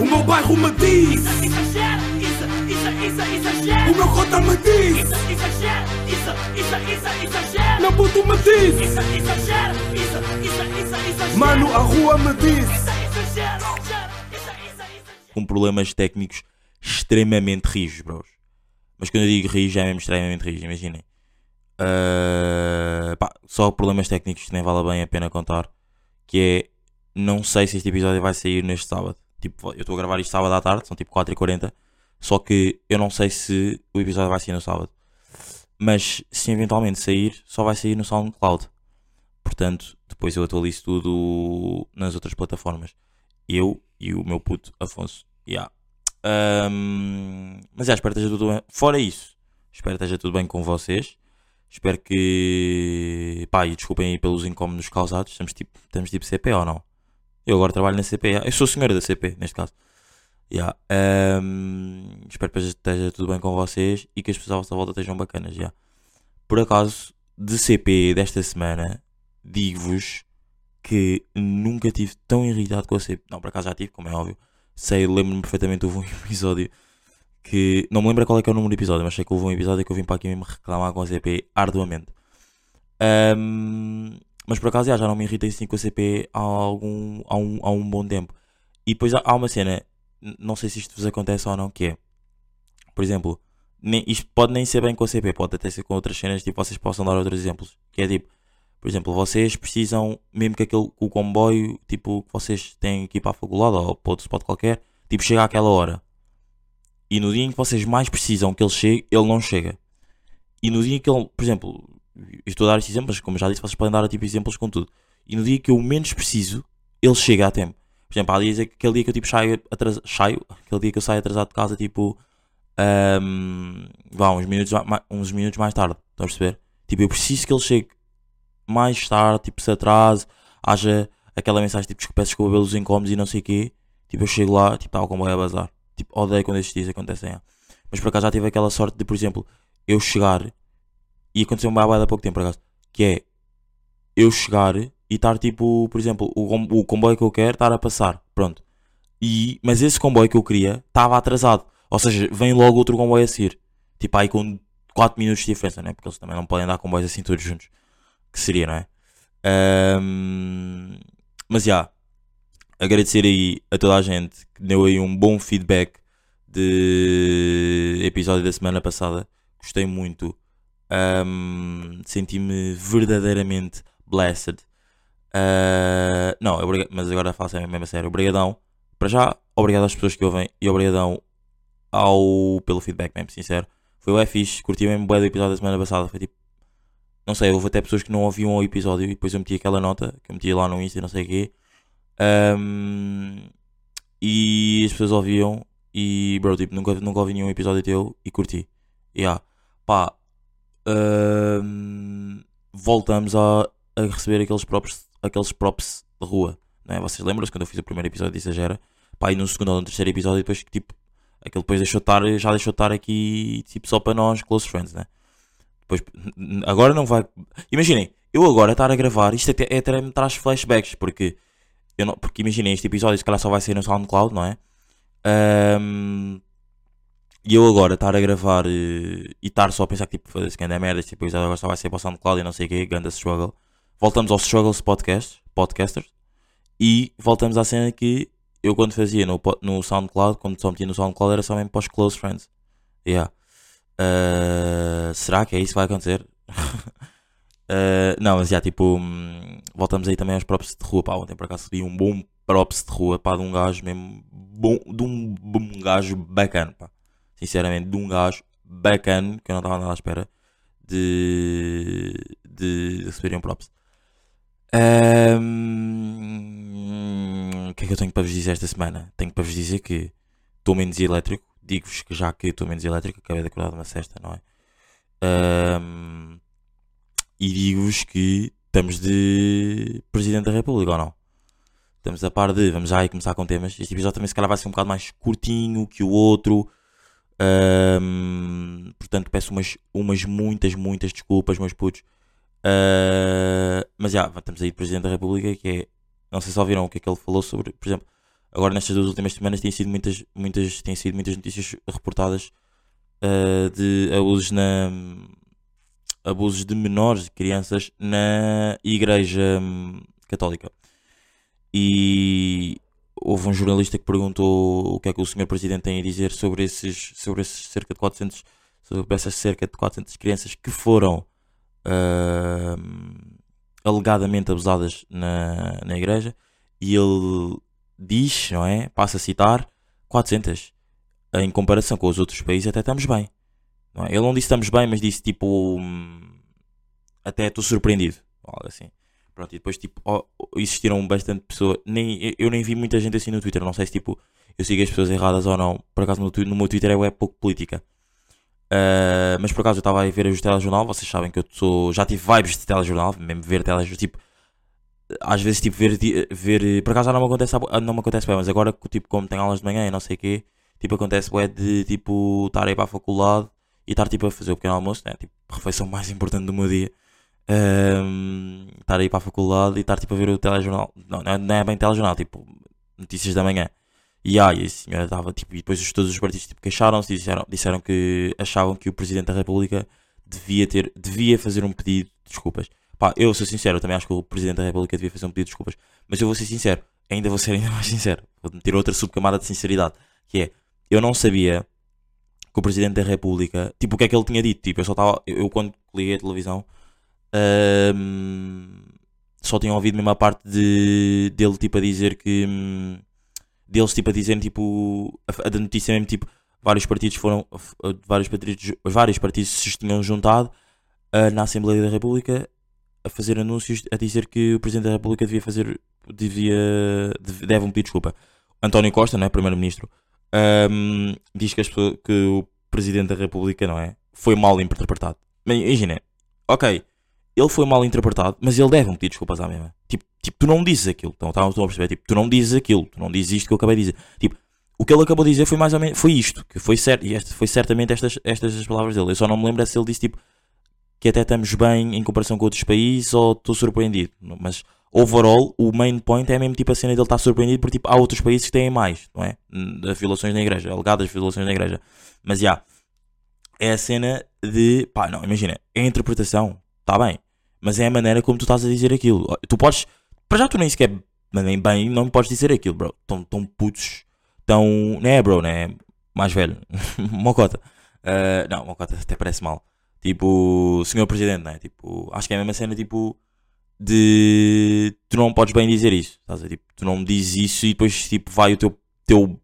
O meu bairro me diz Isso, exagera, isso, isso, isso, exagera. O meu cota me diz Isso, isso, isso, isso. Meu puto me diz Isso, isso, isso, isso. Mano, a rua me diz Isso, exagera. com problemas técnicos extremamente rijos, bros. Mas quando eu digo rijos, é mesmo extremamente rijos, imaginem. Ah, pá, só problemas técnicos que nem vale bem a pena contar. Que é, não sei se este episódio vai sair neste sábado. Tipo, eu estou a gravar isto sábado à tarde, são tipo 4h40. Só que eu não sei se o episódio vai sair no sábado. Mas se eventualmente sair, só vai sair no SoundCloud. Portanto, depois eu atualizo tudo nas outras plataformas. Eu e o meu puto Afonso. Yeah. Ahm, mas já, espero que esteja tudo bem. Fora isso, espero que esteja tudo bem com vocês. Espero que. Pá, e desculpem aí pelos incómodos causados. Estamos tipo, estamos tipo CP ou não? Eu agora trabalho na CP. yeah. Eu sou senhora da CP, neste caso. Yeah. Ahm, espero que esteja tudo bem com vocês e que as pessoas à vossa volta estejam bacanas. Yeah. Por acaso, de CP desta semana, digo-vos que nunca tive tão irritado com a CP. Não, por acaso já tive, como é óbvio. Sei, lembro-me perfeitamente, houve um episódio que. Não me lembro qual é que é o número do episódio, mas sei que houve um episódio que eu vim para aqui mesmo reclamar com a CP arduamente. Ahm, mas por acaso já, já não me irritei assim com a CP há, algum, há, um, há um bom tempo. E depois há, uma cena, não sei se isto vos acontece ou não, que é, por exemplo, nem, isto pode nem ser bem com a CP, pode até ser com outras cenas, tipo, vocês possam dar outros exemplos. Que é tipo, por exemplo, vocês precisam, mesmo que aquele, que o comboio, tipo, que vocês têm ir para a faculdade ou para outro spot qualquer, tipo, chega àquela hora. E no dia em que vocês mais precisam que ele chegue, ele não chega. E no dia em que ele, por exemplo, estou a dar estes exemplos, como já disse, vocês podem dar tipo exemplos com tudo. E no dia que eu menos preciso, ele chega a tempo. Por exemplo, há dias, aquele dia que eu tipo saio atrasado, saio, aquele dia que eu saio atrasado de casa, tipo, ahm, vá, uns minutos, uns minutos mais tarde, estão a perceber? Tipo, eu preciso que ele chegue mais tarde, tipo, se atrase, haja aquela mensagem, tipo, desculpa, desculpa pelos incómodos e não sei o quê. Tipo, eu chego lá, tipo, está o comboio a bazar. Tipo, odeio quando estes dias acontecem. é. Mas por acaso já tive aquela sorte de, por exemplo, eu chegar e aconteceu uma há pouco tempo, por acaso, que é eu chegar e estar tipo, por exemplo, o, o comboio que eu quero estar a passar, pronto. E, mas esse comboio que eu queria estava atrasado, ou seja, vem logo outro comboio a seguir, tipo aí com 4 minutos de diferença, né? Porque eles também não podem dar comboios assim todos juntos, que seria, não é? Ahm, mas já, agradecer aí a toda a gente que deu aí um bom feedback de episódio da semana passada. Gostei muito. Ahm, Senti-me verdadeiramente blessed. Ah, não, mas agora faço a mesma sério. Obrigadão. Para já, obrigado às pessoas que ouvem e obrigadão ao, pelo feedback, mesmo sincero. Foi o fixe, curti mesmo bem do episódio da semana passada. Foi tipo, não sei, houve até pessoas que não ouviam o episódio e depois eu meti aquela nota que eu meti lá no Insta e não sei o quê. Ahm, e as pessoas ouviam e, bro, tipo, nunca, nunca ouvi nenhum episódio teu e curti. Yeah. Pá, voltamos a, a receber aqueles props, aqueles props de rua. Não é? Vocês lembram-se quando eu fiz o primeiro episódio de Exagera? Pá, e no segundo ou no terceiro episódio, depois que tipo, aquele depois deixou de estar, já deixou de estar aqui, tipo, só para nós, close friends, né? Depois, agora não vai. Imaginem, eu agora estar a gravar, isto até, até me traz flashbacks, porque, eu não, porque imaginem, este episódio se calhar só vai sair no SoundCloud, não é? Ahm, e eu agora estar a gravar eh, e estar só a pensar que tipo, foda-se, que anda merda, episódio agora só vai ser para o SoundCloud e não sei o quê, ganda struggle. Voltamos aos Struggles Podcast, Podcasters e voltamos à cena que eu quando fazia no, no SoundCloud, quando só metia no SoundCloud, era só mesmo para os close friends. Yeah. Ah, será que é isso que vai acontecer? Ah, não, mas já tipo, hum, voltamos aí também aos props de rua. Pá, ontem por acaso vi um bom props de rua, pá, de um gajo mesmo, bom, de um, gajo bacana, pá. Sinceramente, de um gajo bacana, que eu não estava nada à espera de, de receberem um props. O que é que eu tenho para vos dizer esta semana? Tenho para vos dizer que estou menos elétrico. Digo-vos que já que estou menos elétrico, acabei de acordar de uma cesta, não é? Ahm, e digo-vos que estamos de Presidente da República ou não? Estamos a par de. Vamos já aí começar com temas. Este episódio também se calhar vai ser um bocado mais curtinho que o outro. Ahm, portanto, peço umas, umas muitas, muitas desculpas, meus putos. Ah, mas já, estamos aí de Presidente da República, que é. Não sei se ouviram o que é que ele falou sobre, por exemplo, agora nestas duas últimas semanas têm sido muitas, muitas, têm sido muitas notícias reportadas uh, de abusos na abusos de menores, de crianças na igreja católica. E houve um jornalista que perguntou o que é que o senhor presidente tem a dizer sobre esses, sobre esses cerca de 400, sobre essas cerca de 400 crianças que foram uh, alegadamente abusadas na, na igreja e ele diz, não é? Passa a citar 400. Em comparação com os outros países até estamos bem. Não é? Ele não disse estamos bem, mas disse tipo hum, até estou surpreendido. Algo assim. Pronto, e depois tipo, oh, existiram bastante pessoas. Nem, eu nem vi muita gente assim no Twitter. Não sei se tipo eu sigo as pessoas erradas ou não. Por acaso no, no meu Twitter é, pouco política. Uh, mas por acaso eu estava a ver o telejornal. Vocês sabem que eu sou. Já tive vibes de telejornal, mesmo ver telejornal. Tipo, às vezes tipo ver, ver. Por acaso não me acontece, não me acontece bem, mas agora tipo, como tenho aulas de manhã e não sei o quê, tipo, acontece é de tipo estar aí para a faculdade e estar tipo a fazer o pequeno almoço, né? Tipo, a refeição mais importante do meu dia. Um, estar aí para a faculdade e estar tipo a ver o telejornal. Não, não é, não é bem telejornal, tipo, notícias da manhã. E aí, a senhora estava tipo, e depois todos os partidos tipo, queixaram-se disseram, disseram que achavam que o Presidente da República devia ter, devia fazer um pedido de desculpas. Pá, eu sou sincero, eu também acho que o Presidente da República devia fazer um pedido de desculpas. Mas eu vou ser sincero, ainda vou ser ainda mais sincero. Vou meter outra subcamada de sinceridade. Que é, eu não sabia que o Presidente da República, tipo, o que é que ele tinha dito. Tipo, eu só estava, eu, quando liguei a televisão, hum, só tinha ouvido mesmo a parte de, dele, tipo, a dizer que. Hum, deles tipo a dizerem tipo a, a notícia mesmo tipo vários partidos foram vários partidos vários partidos se tinham juntado uh, na Assembleia da República a fazer anúncios a dizer que o Presidente da República devia fazer devia deve um pedir desculpa António Costa não é primeiro-ministro um, diz que, que o Presidente da República não é foi mal interpretado imagina ok ele foi mal interpretado mas ele deve um pedir desculpas à mesma tipo Tipo, tu não dizes aquilo. Então, estão a perceber? Tipo, tu não dizes aquilo. Tu não dizes isto que eu acabei de dizer. Tipo, o que ele acabou de dizer foi mais ou menos. Foi isto. Que foi certo. E este, foi certamente estas, estas as palavras dele. Eu só não me lembro se ele disse tipo. Que até estamos bem em comparação com outros países ou estou surpreendido. Mas, overall, o main point é mesmo tipo a cena dele estar surpreendido porque tipo, há outros países que têm mais, não é? De violações na igreja. Alegadas violações na igreja. Mas, já. Yeah, é a cena de. Pá, não, imagina. É a interpretação. Está bem. Mas é a maneira como tu estás a dizer aquilo. Tu podes para já tu nem sequer, nem bem, não podes dizer aquilo, bro. Tão, tão putos, tão. Né, bro, né? Mais velho. Mocota. Uh, não, Mocota até parece mal. Tipo, senhor presidente, né? Tipo, acho que é a mesma cena, tipo, de. Tu não podes bem dizer isso. Estás a? Tipo, tu não dizes isso e depois, tipo, vai o teu. teu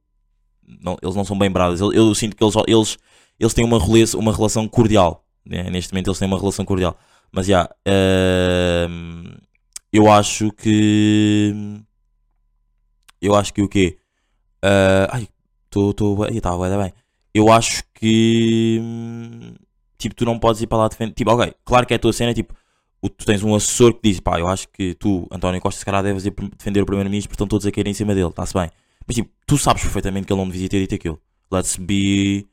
não, eles não são bem brados. Eu, eu, sinto que eles, eles, eles têm uma, uma relação cordial. Né? Neste momento, eles têm uma relação cordial. Mas já. Yeah, uh, eu acho que. Eu acho que o quê? Uh, ai, estou. Estava tá, bem. Eu acho que. Tipo, tu não podes ir para lá defender. Tipo, ok, claro que é a tua cena. Tipo, tu tens um assessor que diz: pá, eu acho que tu, António Costa, se calhar deves defender o Primeiro-Ministro estão todos a cair em cima dele. Está-se bem. Mas, tipo, tu sabes perfeitamente que ele não devia ter dito aquilo. Let's be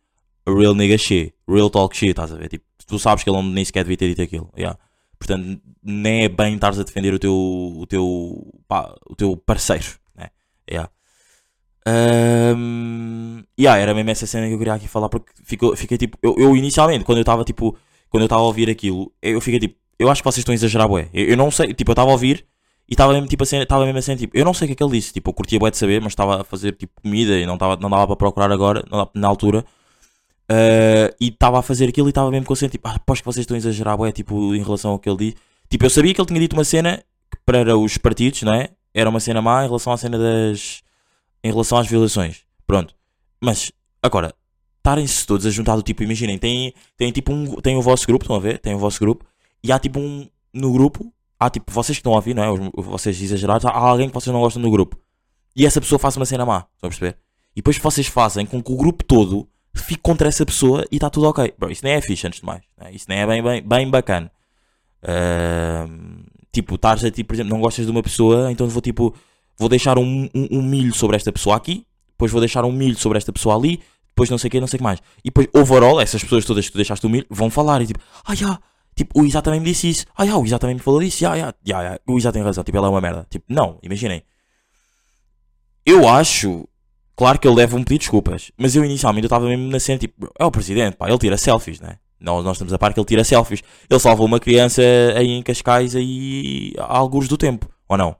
a real nigga shit. Real talk shit, estás a ver? Tipo, tu sabes que ele nem sequer devia ter dito aquilo. Yeah. Portanto, nem é bem estares a defender o teu, o teu, pá, o teu parceiro. Né? Yeah. Um, yeah, era mesmo essa cena que eu queria aqui falar porque ficou, fiquei tipo. Eu, eu inicialmente, quando eu estava tipo. Quando eu estava a ouvir aquilo, eu fiquei tipo. Eu acho que vocês estão a exagerar, bué. Eu, eu não sei, tipo, eu estava a ouvir e estava mesmo tipo assim, estava mesmo assim, tipo, eu não sei o que é que ele disse, tipo, eu curtia bué de saber, mas estava a fazer tipo comida e não, tava, não dava para procurar agora, na altura. Uh, e estava a fazer aquilo e estava mesmo consciente, tipo, ah, aposto que vocês estão a exagerar, tipo, em relação ao que ele disse. Tipo, eu sabia que ele tinha dito uma cena que para os partidos, não é? Era uma cena má em relação à cena das. em relação às violações. Pronto. Mas, agora, estarem-se todos a juntar do tipo, imaginem, tem, tem tipo um. tem o vosso grupo, estão a ver? Tem o vosso grupo, e há tipo um. no grupo, há tipo, vocês que estão a ouvir, não é? Vocês exagerados, há alguém que vocês não gostam do grupo. E essa pessoa faz uma cena má, estão a perceber? E depois vocês fazem com que o grupo todo fico contra essa pessoa e está tudo ok. Bro, isso nem é fixe, antes de mais. Né? Isso nem é bem, bem, bem bacana. Uh, tipo, estás a, tipo, por exemplo, não gostas de uma pessoa, então vou tipo, vou deixar um, um, um, milho sobre esta pessoa aqui, depois vou deixar um milho sobre esta pessoa ali, depois não sei o que, não sei o que mais. E depois, overall, essas pessoas todas que tu deixaste o milho vão falar e tipo, ah, já, tipo, o Isa também me disse isso, ah, já, o Isa também me falou disso, já, já, já, já, o Isa tem razão, tipo, ela é uma merda. Tipo, não, imaginem. eu acho, claro que ele deve um pedir desculpas, mas eu inicialmente eu estava mesmo na cena, tipo, é o presidente, pá, ele tira selfies, né? Nós, nós estamos a par que ele tira selfies. Ele salvou uma criança aí em Cascais aí alguns do tempo, ou não?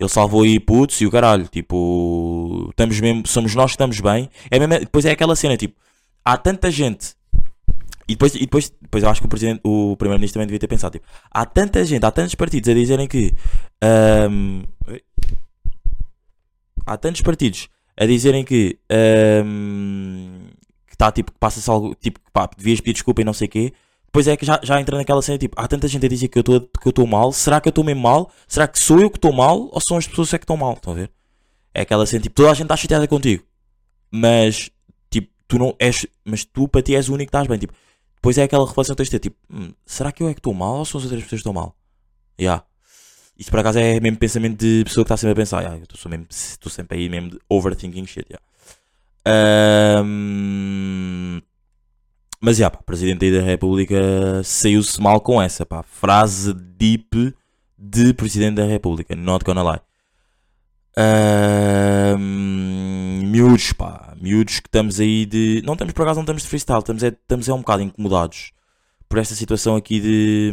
Ele salvou aí putos e o caralho, tipo, estamos mesmo, somos nós que estamos bem. É mesmo, depois é aquela cena, tipo, há tanta gente e depois, e depois, depois eu acho que o, presidente, o primeiro-ministro também devia ter pensado, tipo, há tanta gente, há tantos partidos a dizerem que ahm, há tantos partidos a dizerem que ahm, que está tipo que passa-se algo tipo pá, devias pedir desculpa e não sei o quê. Depois é que já, já entra naquela cena tipo, há tanta gente a dizer que eu estou mal, será que eu estou mesmo mal? Será que sou eu que estou mal ou são as pessoas é que estão mal? Estão a ver? É aquela cena tipo, toda a gente está chateada contigo, mas tipo, tu não és, mas tu para ti és o único que estás bem, tipo, depois é aquela reflexão que tens de ter, tipo, "Hum, será que eu é que estou mal ou são as outras pessoas que estão mal? Yeah. Isso por acaso é mesmo pensamento de pessoa que está sempre a pensar, yeah, eu estou sempre aí mesmo de overthinking shit, yeah. Ahm, mas já, pá, Presidente da República saiu-se mal com essa, pá. Frase deep de Presidente da República, not gonna lie. Ahm, miúdos, pá, miúdos que estamos aí de. Não estamos por acaso, não estamos de freestyle, estamos é, estamos é um bocado incomodados por esta situação aqui de.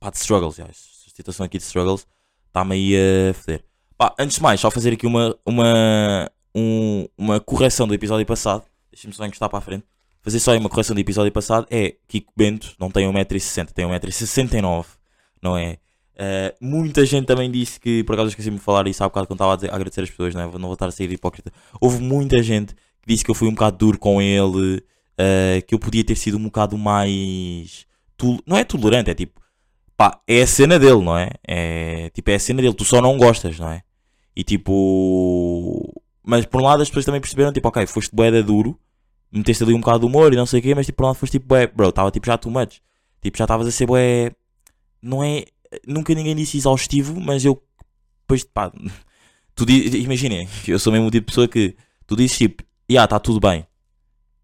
Pá, de struggles, já. Esta situação aqui de struggles está-me aí a foder. Pá, antes de mais, só fazer aqui uma, uma, um- uma correção do episódio passado. Deixa-me só encostar para a frente. Fazer só aí uma correção do episódio passado. É Kiko Bento não tem 1,60m, tem 1,69m, não é? Uh, muita gente também disse que, por acaso esqueci-me de falar isso há bocado quando estava a, dizer- a agradecer as pessoas, não, é? não vou estar a sair hipócrita. Houve muita gente que disse que eu fui um bocado duro com ele, uh, que eu podia ter sido um bocado mais. Não é tolerante, é tipo. Pá, é a cena dele, não é? É tipo, é a cena dele, tu só não gostas, não é? E tipo. Mas por um lado as pessoas também perceberam, tipo, ok, foste boeda duro, meteste ali um bocado de humor e não sei o quê, mas tipo, por um lado foste tipo, bué, bro, estava tipo já too much. Tipo, já estavas a ser bué. Não é. Nunca ninguém disse exaustivo, mas eu. Depois, pá. Tu imaginem, eu sou mesmo o tipo de pessoa que. Tu dizes tipo, já está tudo bem.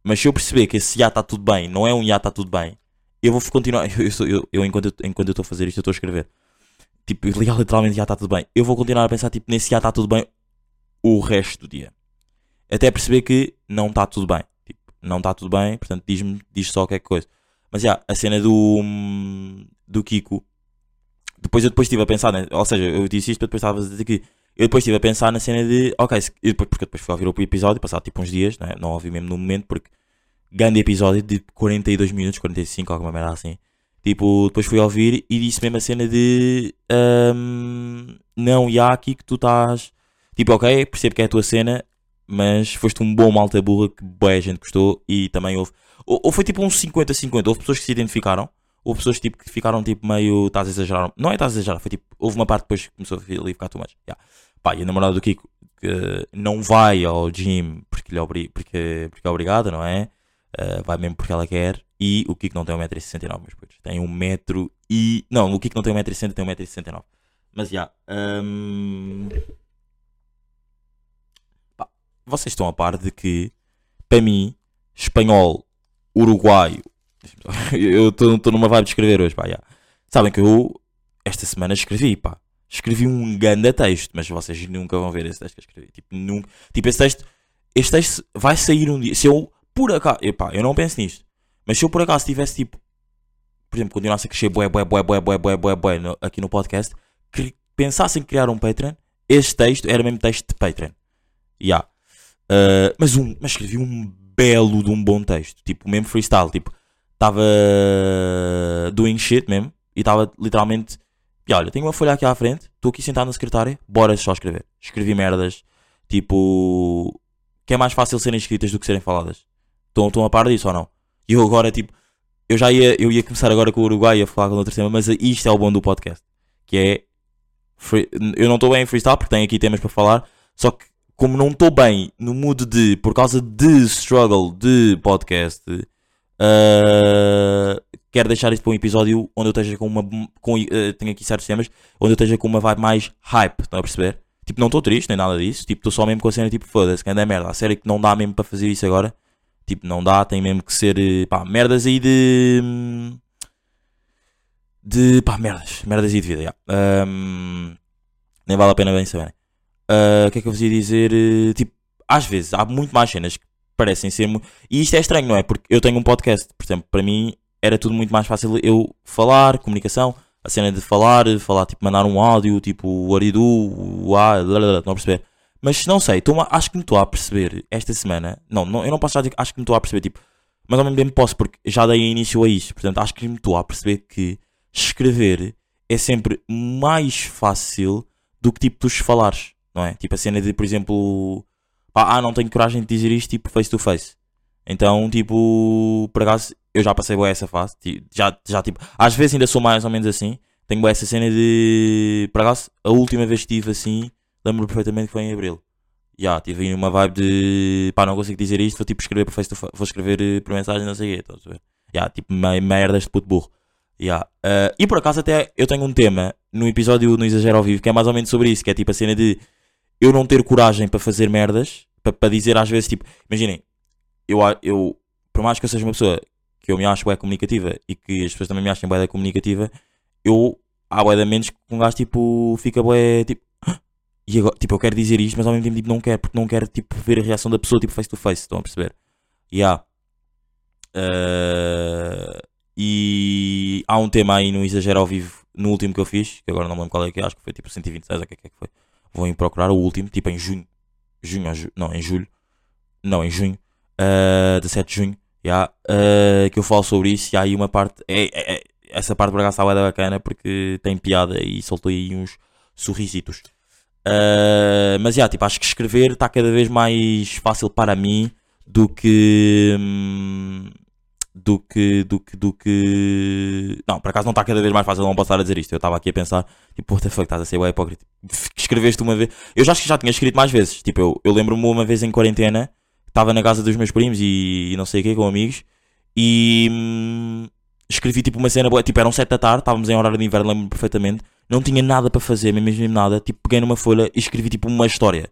Mas se eu perceber que esse já está tudo bem não é um já está tudo bem, eu vou continuar. Eu, eu, eu, enquanto eu enquanto eu estou a fazer isto, eu estou a escrever. Tipo, literalmente já está tudo bem. Eu vou continuar a pensar tipo, nesse já está tudo bem o resto do dia. Até perceber que não está tudo bem. Tipo, não está tudo bem, portanto diz-me diz só qualquer coisa. Mas já, a cena do, hum, do Kiko. Depois eu depois estive a pensar, né? ou seja, eu disse isto, depois estava a dizer que eu depois estive a pensar na cena de, ok, depois, porque eu depois fui ouvir o episódio, passado tipo uns dias, né? não ouvi mesmo no momento, porque grande episódio de 42 minutos, 45, alguma merda assim. Tipo, depois fui ouvir e disse mesmo a cena de hum, não, e há aqui que tu estás tipo, ok, percebo que é a tua cena, mas foste um bom malta burra que boa gente gostou e também houve. Ou, ou foi tipo uns 50-50, houve pessoas que se identificaram, houve pessoas tipo, que ficaram tipo meio. Estás a exagerar. Não é estás a exagerar, foi tipo. Houve uma parte depois que começou a ficar too much. Yeah. Pá, e a namorada do Kiko que não vai ao gym porque, lhe obri- porque, porque é obrigada, não é? Uh, vai mesmo porque ela quer. E o Kiko não tem 1,69m, meus putos. Tem 1m e. Não, o Kiko não tem 1,60m, tem 1,69m. Mas já. hum, pá, vocês estão a par de que, para mim, espanhol, uruguaio. Eu estou numa vibe de escrever hoje, pá. já. Sabem que eu, esta semana, escrevi, pá. Escrevi um ganda texto, mas vocês nunca vão ver esse texto que eu escrevi. Tipo, nunca, tipo esse texto, este texto vai sair um dia. Se eu, por acaso, epá, eu não penso nisto, mas se eu por acaso tivesse, tipo, por exemplo, continuasse a crescer bué, bué, bué, bué, bué, bué, bué, bué no- aqui no podcast, que pensasse em criar um Patreon, este texto era mesmo texto de Patreon. Ya. Uh, mas, um, mas escrevi um belo de um bom texto, tipo, mesmo freestyle, tipo, estava doing shit mesmo, e estava literalmente, e olha, tenho uma folha aqui à frente, estou aqui sentado na secretária, bora só escrever. Escrevi merdas, tipo, que é mais fácil serem escritas do que serem faladas. Estão, estão a par disso ou não? E eu agora, tipo, eu já ia, eu ia começar agora com o Uruguai a falar com outro tema, mas isto é o bom do podcast, que é, free- eu não estou bem em freestyle porque tenho aqui temas para falar, só que como não estou bem no mood de, por causa de struggle de podcast, uh, quero deixar isto para um episódio onde eu esteja com uma. Com, uh, tenho aqui certos temas onde eu esteja com uma vibe mais hype, estão a perceber? Tipo, não estou triste nem nada disso, tipo, estou só mesmo com a cena tipo, foda-se, que é merda, a sério que não dá mesmo para fazer isso agora, tipo, não dá, tem mesmo que ser, eh, pá, merdas aí de. hum, de. pá, merdas, merdas aí de vida, já. Um, nem vale a pena bem saberem. ah, O que é que eu vos ia dizer? Eh, Tipo, às vezes há muito mais cenas que parecem ser. E isto é estranho, não é? Porque eu tenho um podcast, por exemplo, para mim era tudo muito mais fácil eu falar, comunicação, a cena de falar, falar, tipo, mandar um áudio, tipo, o aridu, o a, a perceber? Mas não sei, acho que me estou a perceber esta semana. Não, não, eu não posso já dizer acho que me estou a perceber, tipo, mas ao mesmo tempo posso, porque já dei início a isto. Portanto, acho que me estou a perceber que escrever é sempre mais fácil do que tipo tu falares, não é? Tipo a cena de, por exemplo, ah, não tenho coragem de dizer isto tipo face to face. Então, tipo, por acaso, eu já passei boa essa fase. Já, já, tipo, às vezes ainda sou mais ou menos assim. Tenho boa essa cena de, por acaso, a última vez que estive assim, lembro perfeitamente que foi em Abril. Já, tive aí uma vibe de, pá, não consigo dizer isto, vou tipo escrever por face to face, vou escrever eh, por mensagem, não sei o quê, estás a ver? Já, tipo, me- merdas de puto burro. Ya. Ah, e por acaso até eu tenho um tema no episódio no Exagero ao Vivo que é mais ou menos sobre isso, que é tipo a cena de eu não ter coragem para fazer merdas, para, para dizer às vezes tipo, imaginem, eu, eu, por mais que eu seja uma pessoa que eu me acho bem comunicativa e que as pessoas também me achem bem comunicativa, eu há bué de momentos que um gajo tipo fica bué tipo e agora, tipo, eu quero dizer isto, mas ao mesmo tempo tipo, não quero, porque não quero tipo, ver a reação da pessoa tipo face to face, estão a perceber? Ya. Ah, e há um tema aí no Exagero ao vivo, no último que eu fiz, que agora não me lembro qual é que é, acho que foi tipo 126, ou o que é que é que foi. Vou em procurar o último, tipo em junho. Junho, ou ju- não, em julho. Não, em junho. Uh, 17 de junho. já, ah, que eu falo sobre isso. E há aí uma parte. É, é- é- essa parte por acaso da bacana porque tem piada e soltou aí uns sorrisitos. Ah, mas já, tipo, acho que escrever está cada vez mais fácil para mim do que. hum, do que. do que. do que. Não, por acaso não está cada vez mais fácil, não posso estar a dizer isto. Eu estava aqui a pensar, tipo, what the fuck, estás a ser bué hipócrita. Escreveste uma vez. Eu já acho que já tinha escrito mais vezes. Tipo, eu, eu lembro-me uma vez em quarentena, estava na casa dos meus primos e, e não sei o que, com amigos, e. hum, escrevi tipo uma cena boa, tipo, eram 7 da tarde, estávamos em horário de inverno, lembro-me perfeitamente. Não tinha nada para fazer, mesmo nada. Tipo, peguei numa folha e escrevi tipo uma história.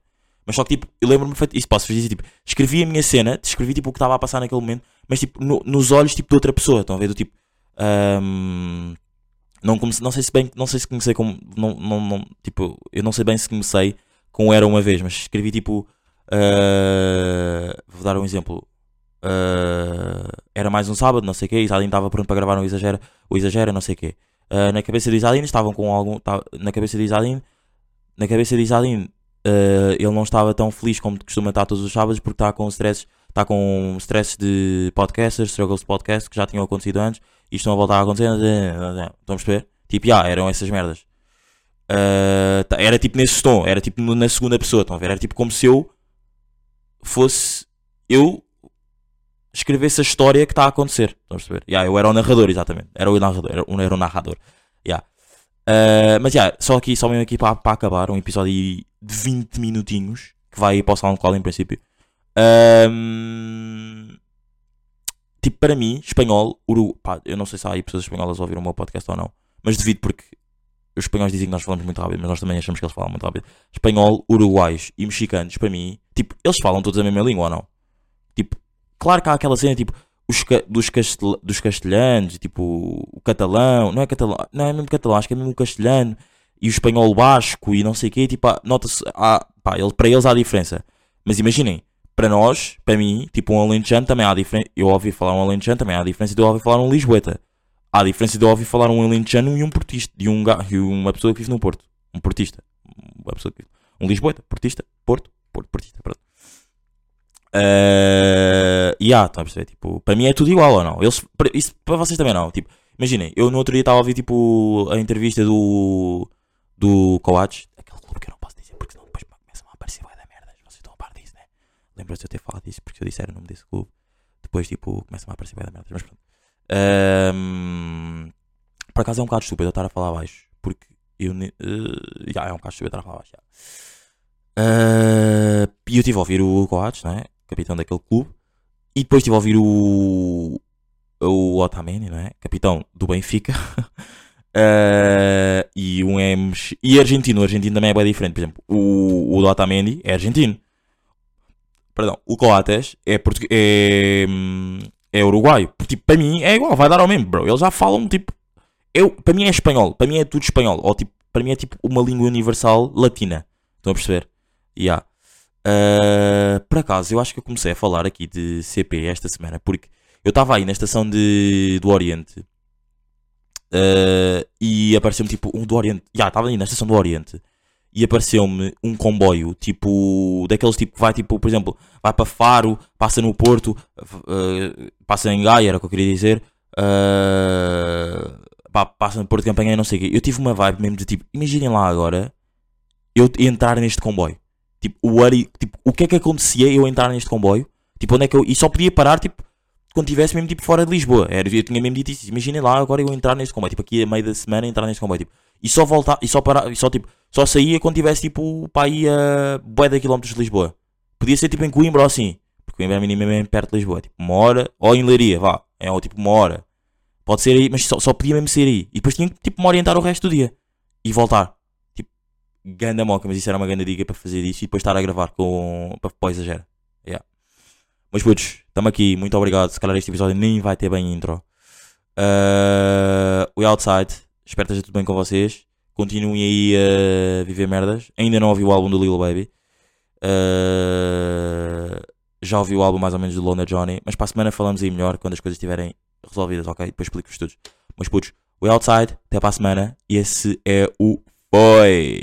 Mas só que tipo, eu lembro-me isso posso dizer, tipo, escrevi a minha cena, descrevi tipo o que estava a passar naquele momento, mas tipo, no- nos olhos tipo de outra pessoa, estão a ver? Do tipo, ahm, não, comecei, não sei se bem, não sei se comecei com, não, não, não, tipo, eu não sei bem se comecei com Era Uma Vez, mas escrevi tipo, ah, vou dar um exemplo, ah, era mais um sábado, não sei o quê, Isadine estava pronto para gravar um Exagera, o Exagera, não sei o quê. Ah, na cabeça de Isadine estavam com algum, na cabeça de Isadine, na cabeça de Isadine, ah, ele não estava tão feliz como costuma estar todos os sábados porque está com stress, está com stress de podcasters, struggles de podcast que já tinham acontecido antes e estão a voltar a acontecer. Estão a? Tipo, já, eram essas merdas. Tá- era tipo nesse tom, era tipo na segunda pessoa, estão a ver? Era tipo como se eu fosse eu escrevesse a história que está a acontecer. Estão a perceber? Yeah, eu era o narrador, exatamente. Era o narrador. Era, era o narrador. Yeah. Uh, mas yeah, só aqui, só mesmo aqui para, para acabar, um episódio de 20 minutinhos que vai para o SoundCloud em princípio. Um, tipo, para mim, espanhol, Urugu... pá, eu não sei se há aí pessoas espanholas a ouvir o meu podcast ou não, mas devido porque os espanhóis dizem que nós falamos muito rápido, mas nós também achamos que eles falam muito rápido. Espanhol, uruguaios e mexicanos, para mim, tipo, eles falam todos a mesma língua ou não? Tipo, claro que há aquela cena, tipo, os ca- dos, castel dos castelhanos, tipo, o catalão, não é catalão, não é mesmo catalão, acho que é mesmo castelhano, e o espanhol basco, e não sei o quê, tipo, nota-se, pá, ele, para eles há diferença. Mas imaginem, para nós, para mim, tipo, um alentejano também há diferença, eu ouvi falar um alentejano, também há diferença de eu ouvir falar um lisboeta. Há diferença de eu ouvir falar um alentejano e um portista, e, um, e uma pessoa que vive no Porto, um portista, uma pessoa que, um lisboeta, portista, Porto, Porto, portista, pronto. Uh, e há, estão a perceber? Tipo, para mim é tudo igual ou não? Eles, para, isso para vocês também não. Tipo, imaginem, eu no outro dia estava a ouvir tipo, a entrevista do, do Coates, aquele clube que eu não posso dizer porque senão depois começam a aparecer vai da merdas. Vocês estão a par disso, né? Lembram-se de eu ter falado disso porque eu disse era o nome desse clube. Depois, tipo, começam a aparecer vai da merdas. Mas pronto. Um, por acaso é um bocado estúpido eu estar a falar baixo porque eu. Uh, já, é um bocado estúpido estar a falar baixo. Uh, e eu estive a ouvir o Coates, não é? Capitão daquele clube. E depois estive a ouvir o. O Otamendi, não é? Capitão do Benfica. Uh, e um é. E argentino. O argentino também é bem diferente. Por exemplo, o, o Otamendi é argentino. Perdão, o Coates é, português, é, é uruguaio. Tipo, para mim é igual, vai dar ao mesmo, bro. Eles já falam tipo. Eu, para mim é espanhol. Para mim é tudo espanhol. Ou tipo, para mim é tipo uma língua universal latina. Estão a perceber? Yeah. Uh, por acaso, eu acho que eu comecei a falar aqui de CP esta semana porque eu estava aí na estação de, do Oriente uh, e apareceu-me tipo um do Oriente. Já, estava aí na estação do Oriente e apareceu-me um comboio tipo daqueles tipo que vai tipo, por exemplo, vai para Faro, passa no Porto, uh, passa em Gaia, era o que eu queria dizer. Uh, pá, passa no Porto de Campanha, não sei o quê. Eu tive uma vibe mesmo de tipo, imaginem lá agora eu entrar neste comboio. Tipo, o, tipo, o que é que acontecia eu entrar neste comboio? Tipo, onde é que eu. E só podia parar, tipo, quando estivesse mesmo, tipo, fora de Lisboa. Era, eu tinha mesmo dito isso. Imaginem lá agora eu entrar neste comboio. Tipo, aqui a meio da semana entrar neste comboio. Tipo, e só voltar, e só parar, e só, tipo, só saía quando tivesse, tipo, para ir a bué de quilómetros de Lisboa. Podia ser, tipo, em Coimbra ou assim. Porque Coimbra é minimamente perto de Lisboa. Tipo, uma hora. Ou em Leiria, vá. É, ou, tipo, uma hora. Pode ser aí, mas só, só podia mesmo ser aí. E depois tinha que, tipo, me orientar o resto do dia. E voltar. Ganda moca, mas isso era uma grande dica para fazer isso e depois estar a gravar com. para, para exagero. Yeah. Mas putos, estamos aqui, muito obrigado. Se calhar este episódio nem vai ter bem intro. Uh, we outside. Espero que esteja tudo bem com vocês. Continuem aí a viver merdas. Ainda não ouvi o álbum do Lil Baby. Uh, já ouvi o álbum mais ou menos do Lona Johnny. Mas para a semana falamos aí melhor quando as coisas estiverem resolvidas, ok? Depois explico-vos tudo. Mas putos, we outside. Até para a semana. E esse é o Foi.